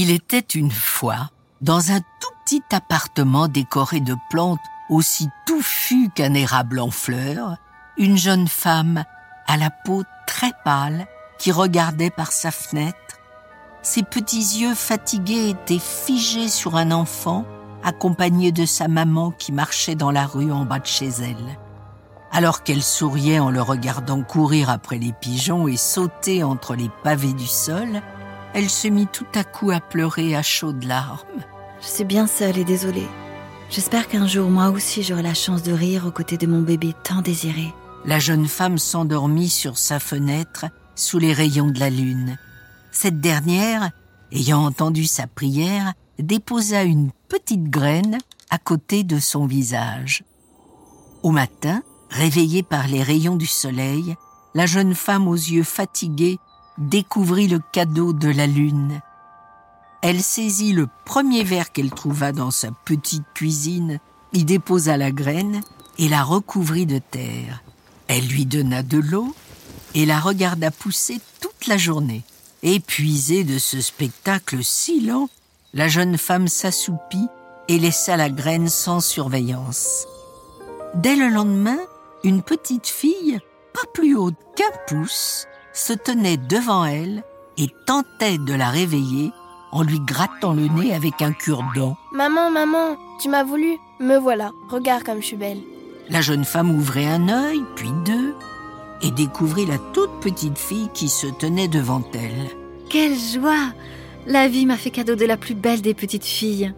Il était une fois, dans un tout petit appartement décoré de plantes aussi touffues qu'un érable en fleurs, une jeune femme à la peau très pâle qui regardait par sa fenêtre. Ses petits yeux fatigués étaient figés sur un enfant accompagné de sa maman qui marchait dans la rue en bas de chez elle. Alors qu'elle souriait en le regardant courir après les pigeons et sauter entre les pavés du sol, elle se mit tout à coup à pleurer à chaudes larmes. Je suis bien seule et désolée. J'espère qu'un jour, moi aussi, j'aurai la chance de rire aux côtés de mon bébé tant désiré. La jeune femme s'endormit sur sa fenêtre sous les rayons de la lune. Cette dernière, ayant entendu sa prière, déposa une petite graine à côté de son visage. Au matin, réveillée par les rayons du soleil, la jeune femme aux yeux fatigués découvrit le cadeau de la lune. Elle saisit le premier verre qu'elle trouva dans sa petite cuisine, y déposa la graine et la recouvrit de terre. Elle lui donna de l'eau et la regarda pousser toute la journée. Épuisée de ce spectacle si lent, la jeune femme s'assoupit et laissa la graine sans surveillance. Dès le lendemain, une petite fille, pas plus haute qu'un pouce, se tenait devant elle et tentait de la réveiller en lui grattant le nez avec un cure-dent. Maman, maman, tu m'as voulu Me voilà, regarde comme je suis belle. La jeune femme ouvrait un œil, puis deux, et découvrit la toute petite fille qui se tenait devant elle. Quelle joie La vie m'a fait cadeau de la plus belle des petites filles.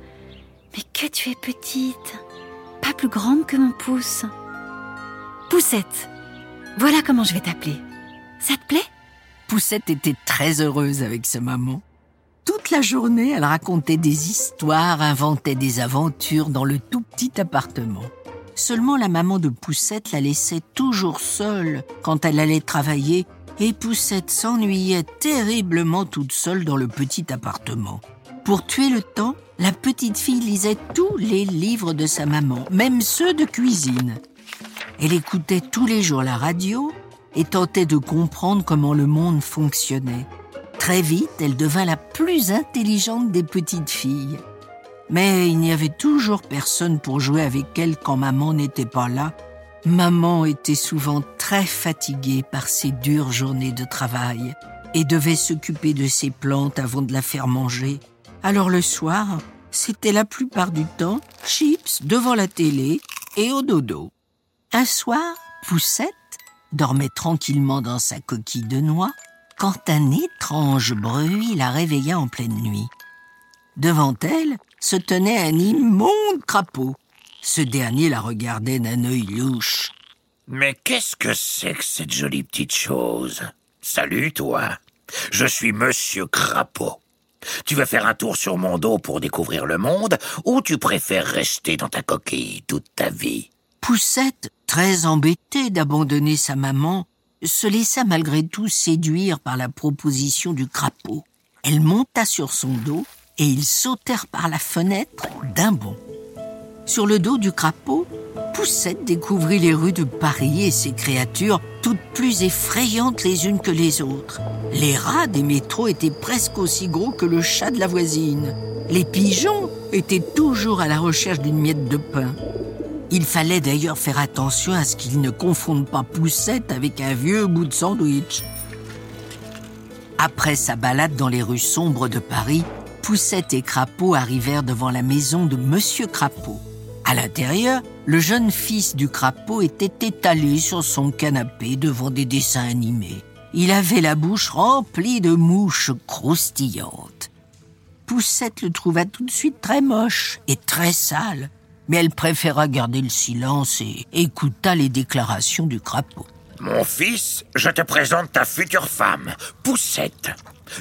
Mais que tu es petite Pas plus grande que mon pouce. Poussette, voilà comment je vais t'appeler. Ça te plaît? Poussette était très heureuse avec sa maman. Toute la journée, elle racontait des histoires, inventait des aventures dans le tout petit appartement. Seulement la maman de Poussette la laissait toujours seule quand elle allait travailler et Poussette s'ennuyait terriblement toute seule dans le petit appartement. Pour tuer le temps, la petite fille lisait tous les livres de sa maman, même ceux de cuisine. Elle écoutait tous les jours la radio et tentait de comprendre comment le monde fonctionnait. Très vite, elle devint la plus intelligente des petites filles. Mais il n'y avait toujours personne pour jouer avec elle quand maman n'était pas là. Maman était souvent très fatiguée par ses dures journées de travail et devait s'occuper de ses plantes avant de la faire manger. Alors le soir, c'était la plupart du temps chips devant la télé et au dodo. Un soir, Poussette dormait tranquillement dans sa coquille de noix quand un étrange bruit la réveilla en pleine nuit. Devant elle se tenait un immonde crapaud. Ce dernier la regardait d'un œil louche. Mais qu'est-ce que c'est que cette jolie petite chose? Salut, toi. Je suis Monsieur Crapaud. Tu veux faire un tour sur mon dos pour découvrir le monde ou tu préfères rester dans ta coquille toute ta vie? Poussette, très embêtée d'abandonner sa maman, se laissa malgré tout séduire par la proposition du crapaud. Elle monta sur son dos et ils sautèrent par la fenêtre d'un bond. Sur le dos du crapaud, Poussette découvrit les rues de Paris et ses créatures, toutes plus effrayantes les unes que les autres. Les rats des métros étaient presque aussi gros que le chat de la voisine. Les pigeons étaient toujours à la recherche d'une miette de pain. Il fallait d'ailleurs faire attention à ce qu'ils ne confondent pas Poussette avec un vieux bout de sandwich. Après sa balade dans les rues sombres de Paris, Poussette et Crapaud arrivèrent devant la maison de Monsieur Crapaud. À l'intérieur, le jeune fils du crapaud était étalé sur son canapé devant des dessins animés. Il avait la bouche remplie de mouches croustillantes. Poussette le trouva tout de suite très moche et très sale mais elle préféra garder le silence et écouta les déclarations du crapaud. Mon fils, je te présente ta future femme, Poussette.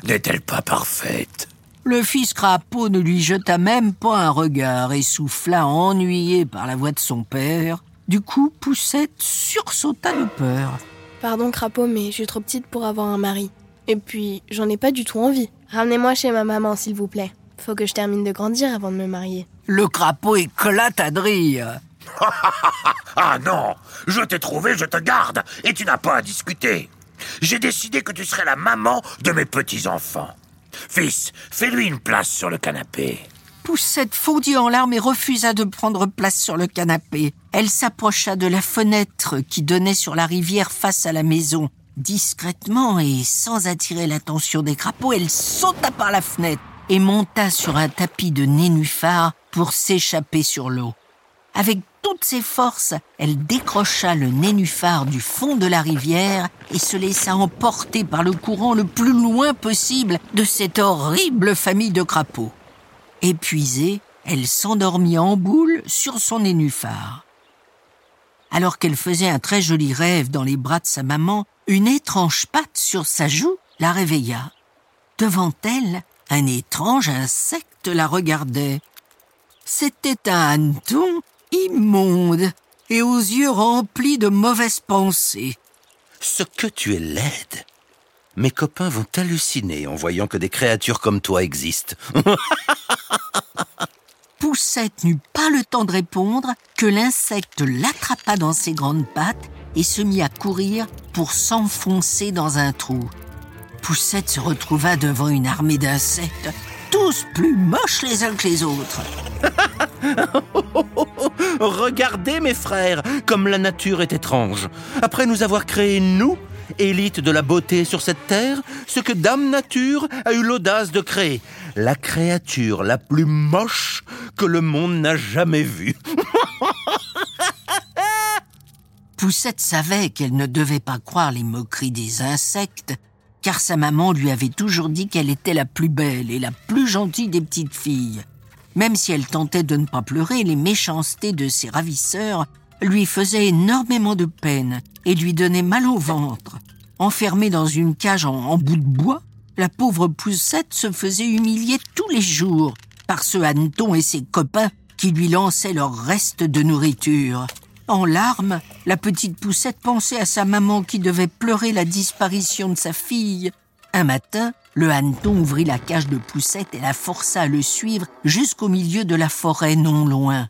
N'est-elle pas parfaite? Le fils crapaud ne lui jeta même pas un regard et souffla ennuyé par la voix de son père. Du coup, Poussette sursauta de peur. Pardon, crapaud, mais je suis trop petite pour avoir un mari. Et puis, j'en ai pas du tout envie. Ramenez-moi chez ma maman, s'il vous plaît. Faut que je termine de grandir avant de me marier. Le crapaud éclate à de rire. ah non Je t'ai trouvé, je te garde, et tu n'as pas à discuter. J'ai décidé que tu serais la maman de mes petits-enfants. Fils, fais-lui une place sur le canapé. Poussette fondit en larmes et refusa de prendre place sur le canapé. Elle s'approcha de la fenêtre qui donnait sur la rivière face à la maison. Discrètement et sans attirer l'attention des crapauds, elle sauta par la fenêtre et monta sur un tapis de nénuphar pour s'échapper sur l'eau. Avec toutes ses forces, elle décrocha le nénuphar du fond de la rivière et se laissa emporter par le courant le plus loin possible de cette horrible famille de crapauds. Épuisée, elle s'endormit en boule sur son nénuphar. Alors qu'elle faisait un très joli rêve dans les bras de sa maman, une étrange patte sur sa joue la réveilla. Devant elle, un étrange insecte la regardait. C'était un hanneton immonde et aux yeux remplis de mauvaises pensées. Ce que tu es laide. Mes copains vont halluciner en voyant que des créatures comme toi existent. Poussette n'eut pas le temps de répondre que l'insecte l'attrapa dans ses grandes pattes et se mit à courir pour s'enfoncer dans un trou. Poussette se retrouva devant une armée d'insectes, tous plus moches les uns que les autres. Regardez mes frères, comme la nature est étrange. Après nous avoir créés, nous, élite de la beauté sur cette terre, ce que Dame Nature a eu l'audace de créer, la créature la plus moche que le monde n'a jamais vue. Poussette savait qu'elle ne devait pas croire les moqueries des insectes, car sa maman lui avait toujours dit qu'elle était la plus belle et la plus gentille des petites filles. Même si elle tentait de ne pas pleurer, les méchancetés de ses ravisseurs lui faisaient énormément de peine et lui donnaient mal au ventre. Enfermée dans une cage en, bout de bois, la pauvre poussette se faisait humilier tous les jours par ce hanneton et ses copains qui lui lançaient leurs restes de nourriture. En larmes, la petite poussette pensait à sa maman qui devait pleurer la disparition de sa fille. Un matin, le hanneton ouvrit la cage de poussette et la força à le suivre jusqu'au milieu de la forêt non loin.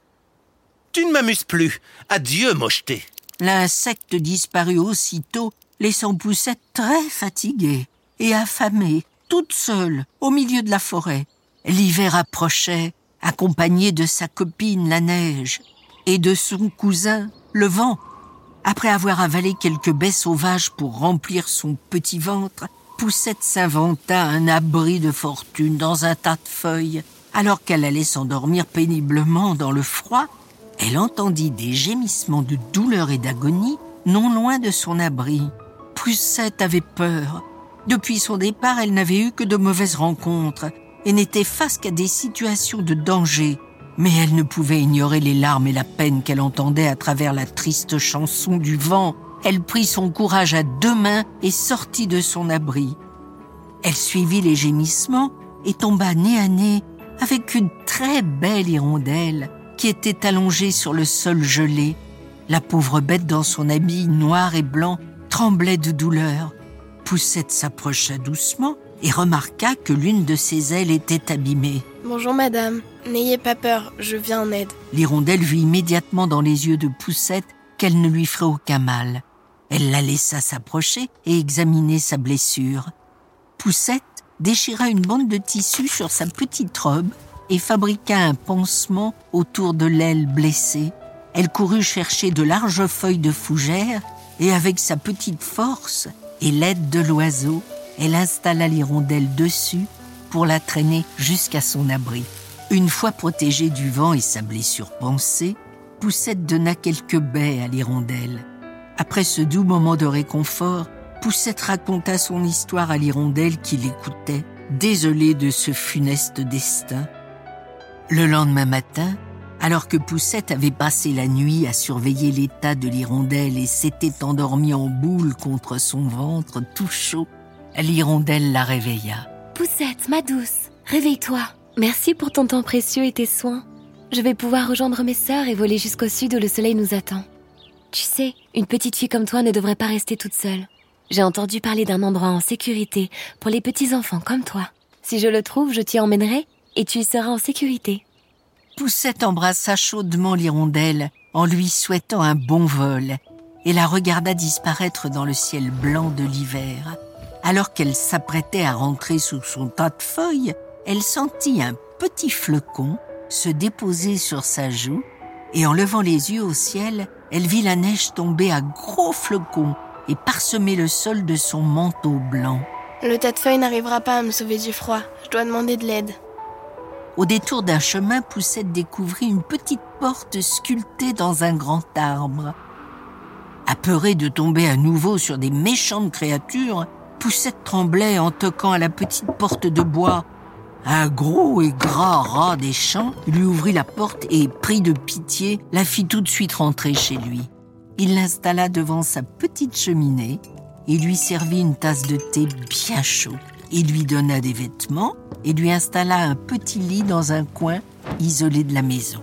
Tu ne m'amuses plus. Adieu, mocheté. L'insecte disparut aussitôt, laissant Poussette très fatiguée et affamée, toute seule, au milieu de la forêt. L'hiver approchait, accompagné de sa copine la neige et de son cousin le vent. Après avoir avalé quelques baies sauvages pour remplir son petit ventre, Poussette s'inventa un abri de fortune dans un tas de feuilles. Alors qu'elle allait s'endormir péniblement dans le froid, elle entendit des gémissements de douleur et d'agonie non loin de son abri. Poussette avait peur. Depuis son départ, elle n'avait eu que de mauvaises rencontres et n'était face qu'à des situations de danger. Mais elle ne pouvait ignorer les larmes et la peine qu'elle entendait à travers la triste chanson du vent. Elle prit son courage à deux mains et sortit de son abri. Elle suivit les gémissements et tomba nez à nez avec une très belle hirondelle qui était allongée sur le sol gelé. La pauvre bête dans son habit noir et blanc tremblait de douleur. Poussette s'approcha doucement et remarqua que l'une de ses ailes était abîmée. Bonjour madame, n'ayez pas peur, je viens en aide. L'hirondelle vit immédiatement dans les yeux de Poussette qu'elle ne lui ferait aucun mal. Elle la laissa s'approcher et examiner sa blessure. Poussette déchira une bande de tissu sur sa petite robe et fabriqua un pansement autour de l'aile blessée. Elle courut chercher de larges feuilles de fougère et avec sa petite force et l'aide de l'oiseau, elle installa l'hirondelle dessus pour la traîner jusqu'à son abri. Une fois protégée du vent et sa blessure pansée, Poussette donna quelques baies à l'hirondelle. Après ce doux moment de réconfort, Poussette raconta son histoire à l'hirondelle qui l'écoutait, désolée de ce funeste destin. Le lendemain matin, alors que Poussette avait passé la nuit à surveiller l'état de l'hirondelle et s'était endormie en boule contre son ventre tout chaud, l'hirondelle la réveilla. Poussette, ma douce, réveille-toi. Merci pour ton temps précieux et tes soins. Je vais pouvoir rejoindre mes sœurs et voler jusqu'au sud où le soleil nous attend. Tu sais, une petite fille comme toi ne devrait pas rester toute seule. J'ai entendu parler d'un endroit en sécurité pour les petits enfants comme toi. Si je le trouve, je t'y emmènerai et tu y seras en sécurité. Poussette embrassa chaudement l'hirondelle en lui souhaitant un bon vol et la regarda disparaître dans le ciel blanc de l'hiver. Alors qu'elle s'apprêtait à rentrer sous son tas de feuilles, elle sentit un petit flocon se déposer sur sa joue et en levant les yeux au ciel, elle vit la neige tomber à gros flocons et parsemer le sol de son manteau blanc. Le tas de feuilles n'arrivera pas à me sauver du froid. Je dois demander de l'aide. Au détour d'un chemin, Poussette découvrit une petite porte sculptée dans un grand arbre. Apeurée de tomber à nouveau sur des méchantes créatures, Poussette tremblait en toquant à la petite porte de bois. Un gros et gras rat des champs lui ouvrit la porte et, pris de pitié, la fit tout de suite rentrer chez lui. Il l'installa devant sa petite cheminée et lui servit une tasse de thé bien chaud. Il lui donna des vêtements et lui installa un petit lit dans un coin isolé de la maison.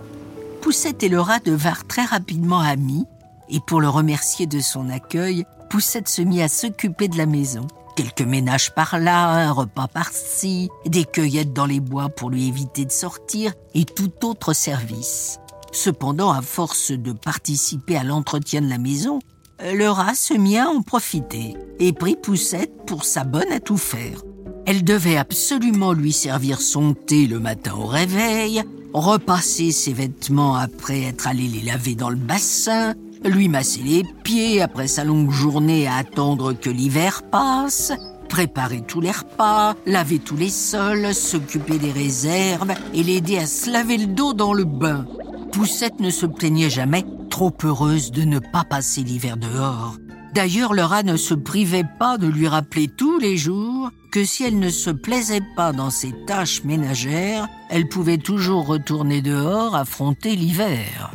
Poussette et le rat devinrent très rapidement amis et pour le remercier de son accueil, Poussette se mit à s'occuper de la maison. Quelques ménages par là, un repas par-ci, des cueillettes dans les bois pour lui éviter de sortir et tout autre service. Cependant, à force de participer à l'entretien de la maison, le rat se mit à en profiter et prit Poussette pour sa bonne à tout faire. Elle devait absolument lui servir son thé le matin au réveil, repasser ses vêtements après être allé les laver dans le bassin, lui masser les pieds après sa longue journée à attendre que l'hiver passe, préparer tous les repas, laver tous les sols, s'occuper des réserves et l'aider à se laver le dos dans le bain. Poussette ne se plaignait jamais, trop heureuse de ne pas passer l'hiver dehors. D'ailleurs, le rat ne se privait pas de lui rappeler tous les jours que si elle ne se plaisait pas dans ses tâches ménagères, elle pouvait toujours retourner dehors affronter l'hiver.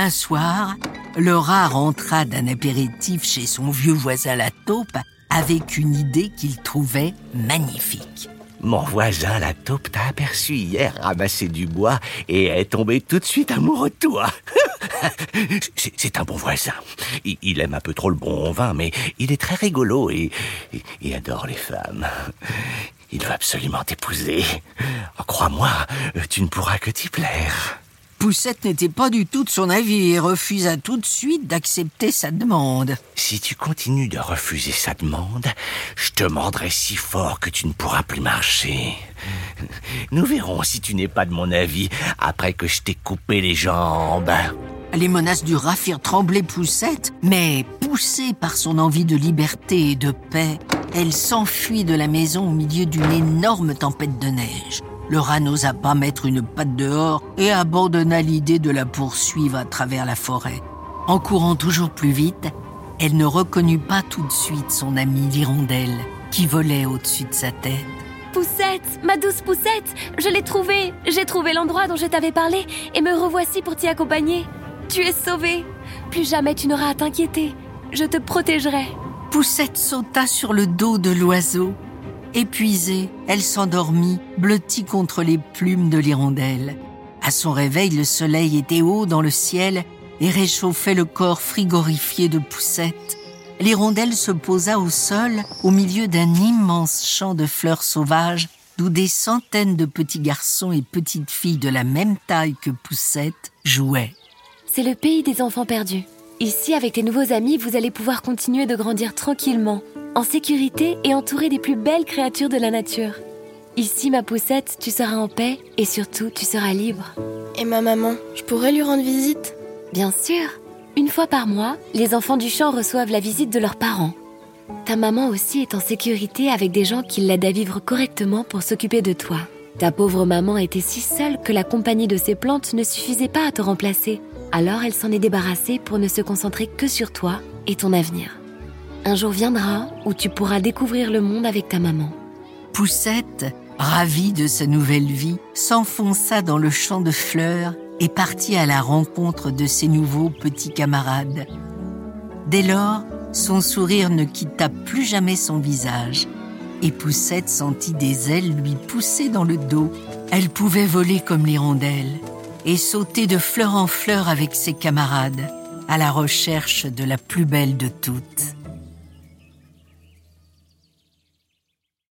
Un soir, le rat rentra d'un apéritif chez son vieux voisin la taupe avec une idée qu'il trouvait magnifique. Mon voisin, la taupe, t'a aperçu hier ramasser du bois et est tombé tout de suite amoureux de toi. C'est- un bon voisin. Il, aime un peu trop le bon vin, mais il est très rigolo et, et- adore les femmes. Il veut absolument t'épouser. Oh, Crois-moi, tu ne pourras que t'y plaire. Poussette n'était pas du tout de son avis et refusa tout de suite d'accepter sa demande. Si tu continues de refuser sa demande, je te mordrai si fort que tu ne pourras plus marcher. Nous verrons si tu n'es pas de mon avis après que je t'ai coupé les jambes. Les menaces du rat firent trembler Poussette, mais poussée par son envie de liberté et de paix, elle s'enfuit de la maison au milieu d'une énorme tempête de neige. Le rat n'osa pas mettre une patte dehors et abandonna l'idée de la poursuivre à travers la forêt. En courant toujours plus vite, elle ne reconnut pas tout de suite son amie l'hirondelle qui volait au-dessus de sa tête. Poussette, ma douce Poussette, je l'ai trouvé. J'ai trouvé l'endroit dont je t'avais parlé et me revoici pour t'y accompagner. Tu es sauvée. Plus jamais tu n'auras à t'inquiéter. Je te protégerai. Poussette sauta sur le dos de l'oiseau. Épuisée, elle s'endormit, blottie contre les plumes de l'hirondelle. À son réveil, le soleil était haut dans le ciel et réchauffait le corps frigorifié de Poussette. L'hirondelle se posa au sol, au milieu d'un immense champ de fleurs sauvages, d'où des centaines de petits garçons et petites filles de la même taille que Poussette jouaient. C'est le pays des enfants perdus. Ici, avec tes nouveaux amis, vous allez pouvoir continuer de grandir tranquillement, en sécurité et entouré des plus belles créatures de la nature. Ici, ma poussette, tu seras en paix et surtout, tu seras libre. Et ma maman, je pourrais lui rendre visite? Bien sûr, une fois par mois, les enfants du champ reçoivent la visite de leurs parents. Ta maman aussi est en sécurité avec des gens qui l'aident à vivre correctement pour s'occuper de toi. Ta pauvre maman était si seule que la compagnie de ses plantes ne suffisait pas à te remplacer. Alors elle s'en est débarrassée pour ne se concentrer que sur toi et ton avenir. Un jour viendra où tu pourras découvrir le monde avec ta maman. Poussette, ravie de sa nouvelle vie, s'enfonça dans le champ de fleurs et partit à la rencontre de ses nouveaux petits camarades. Dès lors, son sourire ne quitta plus jamais son visage, et Poussette sentit des ailes lui pousser dans le dos. Elle pouvait voler comme l'hirondelle et sauter de fleur en fleur avec ses camarades, à la recherche de la plus belle de toutes.